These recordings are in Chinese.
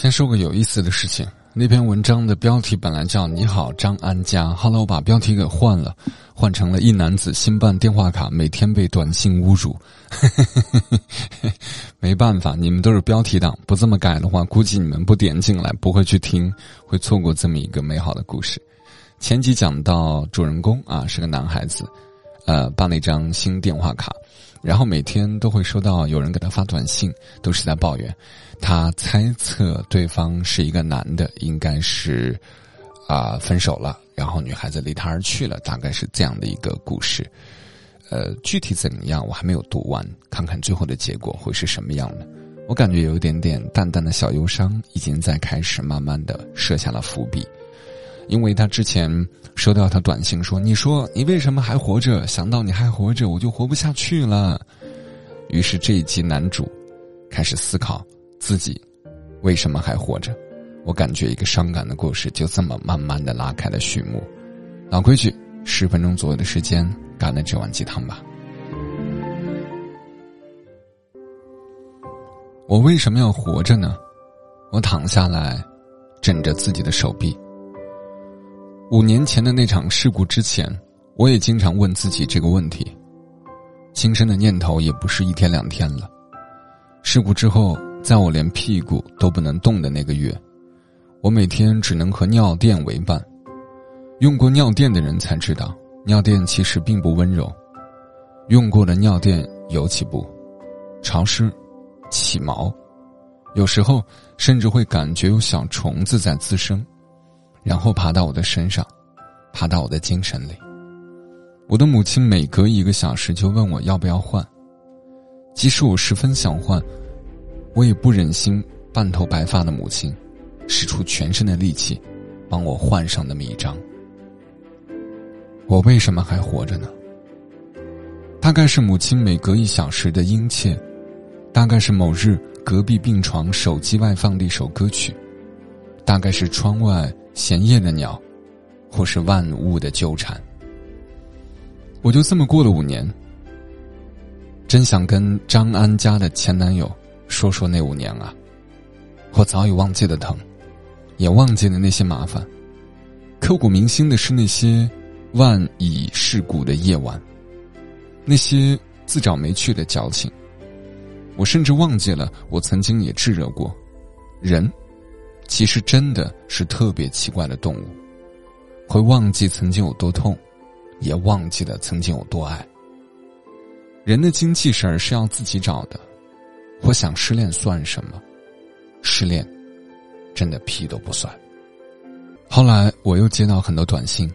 先说个有意思的事情，那篇文章的标题本来叫“你好，张安家”，后来我把标题给换了，换成了一男子新办电话卡，每天被短信侮辱。没办法，你们都是标题党，不这么改的话，估计你们不点进来，不会去听，会错过这么一个美好的故事。前集讲到主人公啊是个男孩子，呃，办了一张新电话卡。然后每天都会收到有人给他发短信，都是在抱怨。他猜测对方是一个男的，应该是啊分手了，然后女孩子离他而去了，大概是这样的一个故事。呃，具体怎样我还没有读完，看看最后的结果会是什么样的。我感觉有一点点淡淡的小忧伤，已经在开始慢慢的设下了伏笔。因为他之前收到他短信说：“你说你为什么还活着？想到你还活着，我就活不下去了。”于是这一集男主开始思考自己为什么还活着。我感觉一个伤感的故事就这么慢慢的拉开了序幕。老规矩，十分钟左右的时间干了这碗鸡汤吧。我为什么要活着呢？我躺下来，枕着自己的手臂。五年前的那场事故之前，我也经常问自己这个问题。轻生的念头也不是一天两天了。事故之后，在我连屁股都不能动的那个月，我每天只能和尿垫为伴。用过尿垫的人才知道，尿垫其实并不温柔。用过的尿垫尤其不潮湿、起毛，有时候甚至会感觉有小虫子在滋生。然后爬到我的身上，爬到我的精神里。我的母亲每隔一个小时就问我要不要换，即使我十分想换，我也不忍心半头白发的母亲使出全身的力气帮我换上那么一张。我为什么还活着呢？大概是母亲每隔一小时的殷切，大概是某日隔壁病床手机外放的一首歌曲，大概是窗外。闲夜的鸟，或是万物的纠缠，我就这么过了五年。真想跟张安家的前男友说说那五年啊，我早已忘记了疼，也忘记了那些麻烦。刻骨铭心的是那些万蚁噬骨的夜晚，那些自找没趣的矫情。我甚至忘记了，我曾经也炙热过人。其实真的是特别奇怪的动物，会忘记曾经有多痛，也忘记了曾经有多爱。人的精气神是要自己找的。我想失恋算什么？失恋真的屁都不算。后来我又接到很多短信，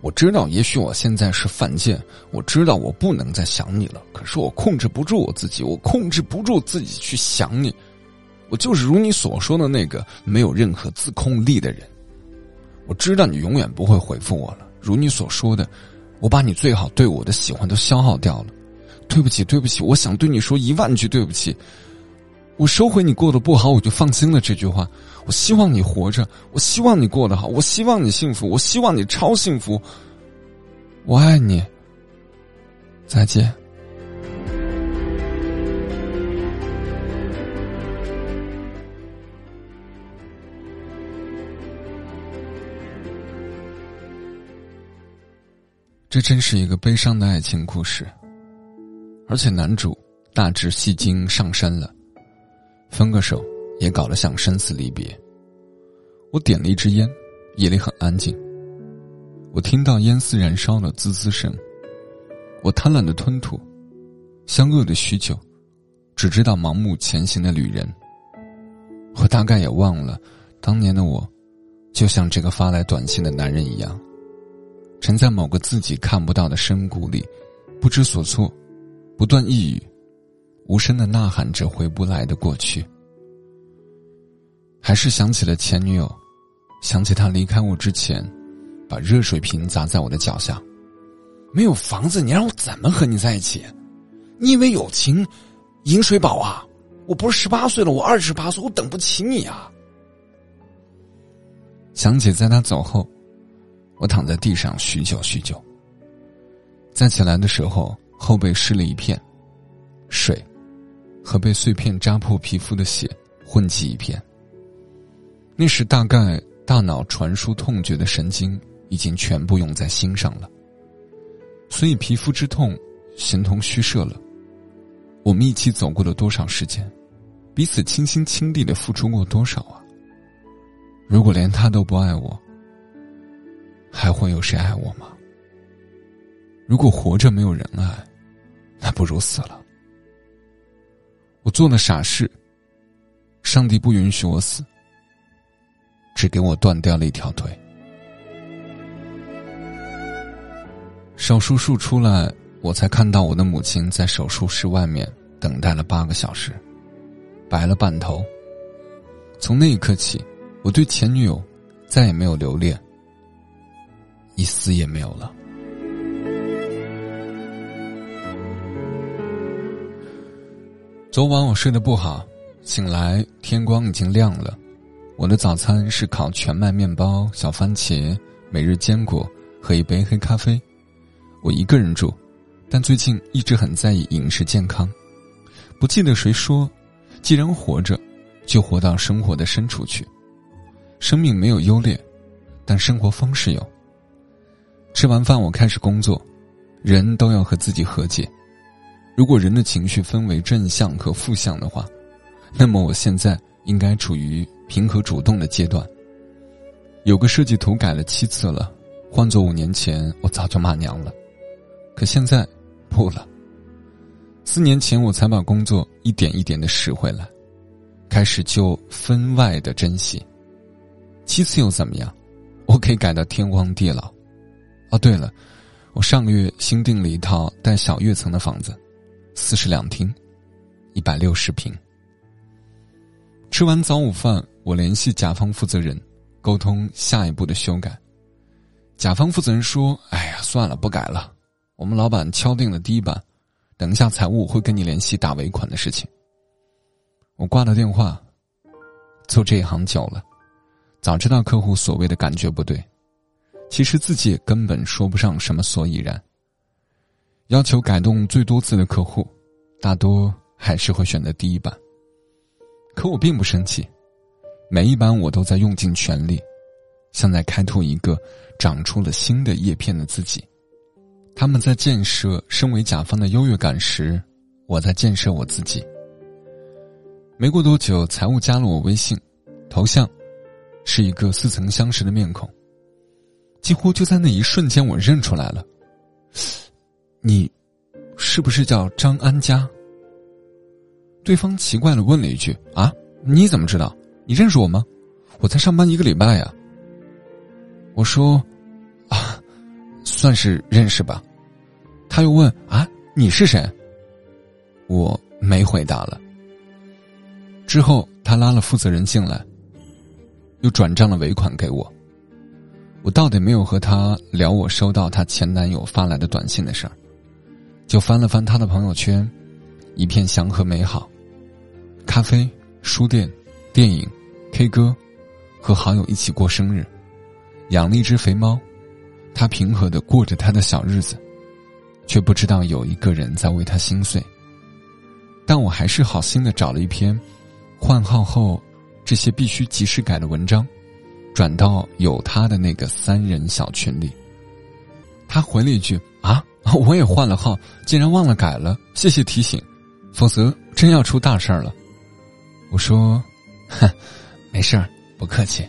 我知道也许我现在是犯贱，我知道我不能再想你了，可是我控制不住我自己，我控制不住自己去想你。我就是如你所说的那个没有任何自控力的人。我知道你永远不会回复我了。如你所说的，我把你最好对我的喜欢都消耗掉了。对不起，对不起，我想对你说一万句对不起。我收回你过得不好，我就放心了。这句话，我希望你活着，我希望你过得好，我希望你幸福，我希望你超幸福。我爱你。再见。这真是一个悲伤的爱情故事，而且男主大致戏精上身了，分个手也搞得像生死离别。我点了一支烟，夜里很安静，我听到烟丝燃烧的滋滋声，我贪婪的吞吐，相恶的许久，只知道盲目前行的旅人。我大概也忘了，当年的我，就像这个发来短信的男人一样。沉在某个自己看不到的深谷里，不知所措，不断抑郁，无声的呐喊着回不来的过去。还是想起了前女友，想起她离开我之前，把热水瓶砸在我的脚下。没有房子，你让我怎么和你在一起？你以为友情饮水饱啊？我不是十八岁了，我二十八岁，我等不起你啊！想起在他走后。我躺在地上许久许久。再起来的时候，后背湿了一片，水和被碎片扎破皮肤的血混迹一片。那时大概大脑传输痛觉的神经已经全部用在心上了，所以皮肤之痛形同虚设了。我们一起走过了多少时间，彼此倾心倾力的付出过多少啊！如果连他都不爱我，还会有谁爱我吗？如果活着没有人爱，那不如死了。我做了傻事，上帝不允许我死。只给我断掉了一条腿。手术术出来，我才看到我的母亲在手术室外面等待了八个小时，白了半头。从那一刻起，我对前女友再也没有留恋，一丝也没有了。昨晚我睡得不好，醒来天光已经亮了。我的早餐是烤全麦面包、小番茄、每日坚果和一杯黑咖啡。我一个人住，但最近一直很在意饮食健康。不记得谁说，既然活着，就活到生活的深处去。生命没有优劣，但生活方式有。吃完饭，我开始工作。人都要和自己和解。如果人的情绪分为正向和负向的话，那么我现在应该处于。平和主动的阶段。有个设计图改了七次了，换做五年前，我早就骂娘了。可现在，不了。四年前我才把工作一点一点的拾回来，开始就分外的珍惜。七次又怎么样？我可以改到天荒地老。哦，对了，我上个月新订了一套带小跃层的房子，四室两厅，一百六十平。吃完早午饭。我联系甲方负责人，沟通下一步的修改。甲方负责人说：“哎呀，算了，不改了。我们老板敲定了第一版，等一下财务会跟你联系打尾款的事情。”我挂了电话。做这一行久了，早知道客户所谓的感觉不对，其实自己也根本说不上什么所以然。要求改动最多次的客户，大多还是会选择第一版。可我并不生气。每一版我都在用尽全力，像在开拓一个长出了新的叶片的自己。他们在建设身为甲方的优越感时，我在建设我自己。没过多久，财务加了我微信，头像是一个似曾相识的面孔。几乎就在那一瞬间，我认出来了。你，是不是叫张安佳？对方奇怪的问了一句：“啊，你怎么知道？”你认识我吗？我才上班一个礼拜呀。我说，啊，算是认识吧。他又问啊，你是谁？我没回答了。之后他拉了负责人进来，又转账了尾款给我。我到底没有和他聊我收到他前男友发来的短信的事儿，就翻了翻他的朋友圈，一片祥和美好，咖啡、书店。电影、K 歌，和好友一起过生日，养了一只肥猫，他平和的过着他的小日子，却不知道有一个人在为他心碎。但我还是好心的找了一篇换号后这些必须及时改的文章，转到有他的那个三人小群里。他回了一句：“啊，我也换了号，竟然忘了改了，谢谢提醒，否则真要出大事儿了。”我说。哼，没事儿，不客气。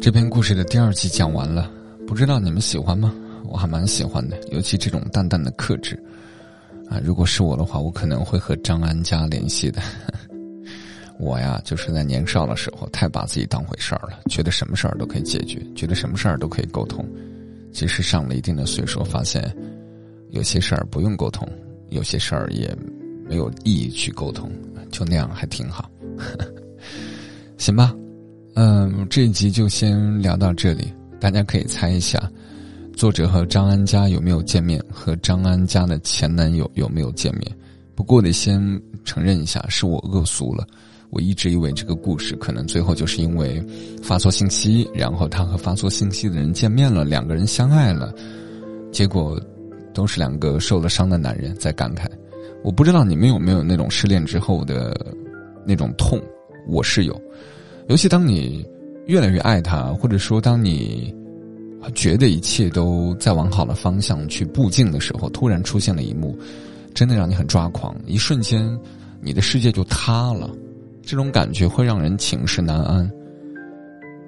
这篇故事的第二集讲完了，不知道你们喜欢吗？我还蛮喜欢的，尤其这种淡淡的克制。啊，如果是我的话，我可能会和张安佳联系的。我呀，就是在年少的时候太把自己当回事儿了，觉得什么事儿都可以解决，觉得什么事儿都可以沟通。其实上了一定的岁数，发现。有些事儿不用沟通，有些事儿也没有意义去沟通，就那样还挺好。行吧，嗯，这一集就先聊到这里。大家可以猜一下，作者和张安佳有没有见面，和张安佳的前男友有没有见面？不过得先承认一下，是我恶俗了。我一直以为这个故事可能最后就是因为发错信息，然后他和发错信息的人见面了，两个人相爱了，结果。都是两个受了伤的男人在感慨。我不知道你们有没有那种失恋之后的那种痛，我是有。尤其当你越来越爱他，或者说当你觉得一切都在往好的方向去步进的时候，突然出现了一幕，真的让你很抓狂。一瞬间，你的世界就塌了，这种感觉会让人寝食难安。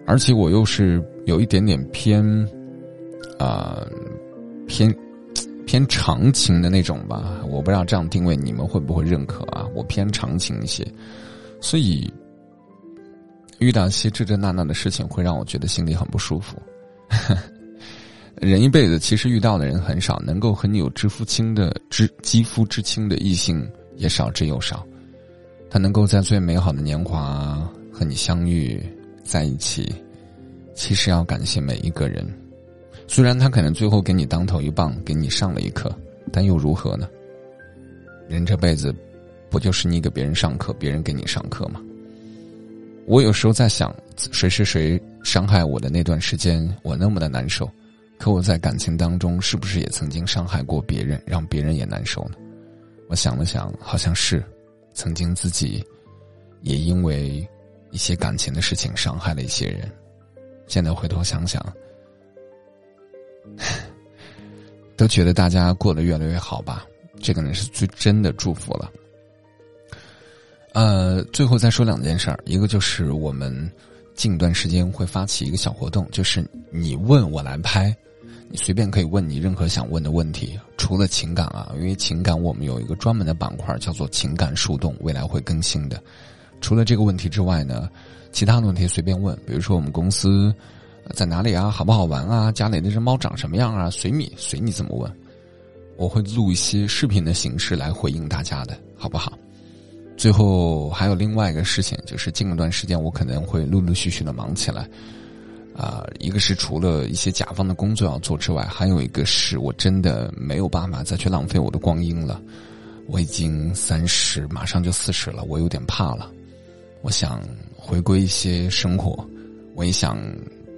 而且我又是有一点点偏，啊，偏偏长情的那种吧。我不知道这样定位你们会不会认可啊？我偏长情一些，所以遇到一些这这那那的事情，会让我觉得心里很不舒服。人一辈子其实遇到的人很少，能够和你有知夫亲的知肌肤之亲的异性也少之又少。他能够在最美好的年华和你相遇。在一起，其实要感谢每一个人。虽然他可能最后给你当头一棒，给你上了一课，但又如何呢？人这辈子，不就是你给别人上课，别人给你上课吗？我有时候在想，谁是谁伤害我的那段时间，我那么的难受。可我在感情当中，是不是也曾经伤害过别人，让别人也难受呢？我想了想，好像是，曾经自己也因为。一些感情的事情伤害了一些人，现在回头想想，都觉得大家过得越来越好吧。这个呢是最真的祝福了。呃，最后再说两件事儿，一个就是我们近段时间会发起一个小活动，就是你问我来拍，你随便可以问你任何想问的问题，除了情感啊，因为情感我们有一个专门的板块叫做情感树洞，未来会更新的。除了这个问题之外呢，其他的问题随便问，比如说我们公司在哪里啊，好不好玩啊，家里那只猫长什么样啊，随你随你怎么问，我会录一些视频的形式来回应大家的，好不好？最后还有另外一个事情，就是近一段时间我可能会陆陆续续的忙起来，啊，一个是除了一些甲方的工作要做之外，还有一个是我真的没有办法再去浪费我的光阴了，我已经三十，马上就四十了，我有点怕了。我想回归一些生活，我也想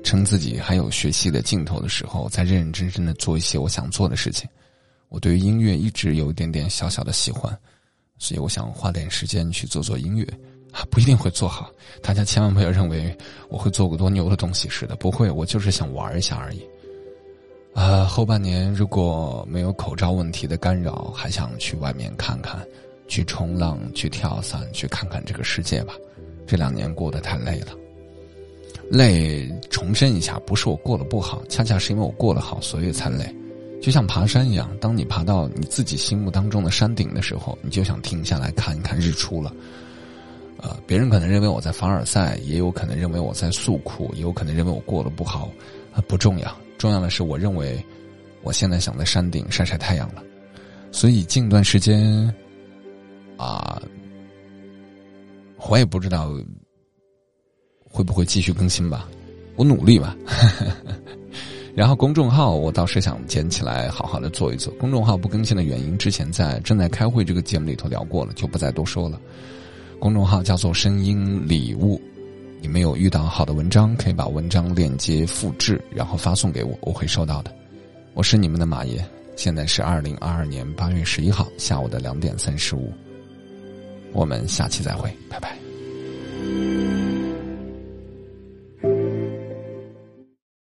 趁自己还有学习的劲头的时候，再认认真真的做一些我想做的事情。我对于音乐一直有一点点小小的喜欢，所以我想花点时间去做做音乐啊，不一定会做好。大家千万不要认为我会做个多牛的东西似的，不会，我就是想玩一下而已。啊，后半年如果没有口罩问题的干扰，还想去外面看看，去冲浪，去跳伞，去看看这个世界吧。这两年过得太累了，累。重申一下，不是我过得不好，恰恰是因为我过得好，所以才累。就像爬山一样，当你爬到你自己心目当中的山顶的时候，你就想停下来看一看日出了。呃，别人可能认为我在凡尔赛，也有可能认为我在诉苦，也有可能认为我过得不好，啊，不重要。重要的是，我认为我现在想在山顶晒晒太阳了。所以近段时间，啊。我也不知道会不会继续更新吧，我努力吧。然后公众号我倒是想捡起来好好的做一做。公众号不更新的原因，之前在正在开会这个节目里头聊过了，就不再多说了。公众号叫做“声音礼物”，你们有遇到好的文章，可以把文章链接复制，然后发送给我，我会收到的。我是你们的马爷，现在是二零二二年八月十一号下午的两点三十五。我们下期再会，拜拜。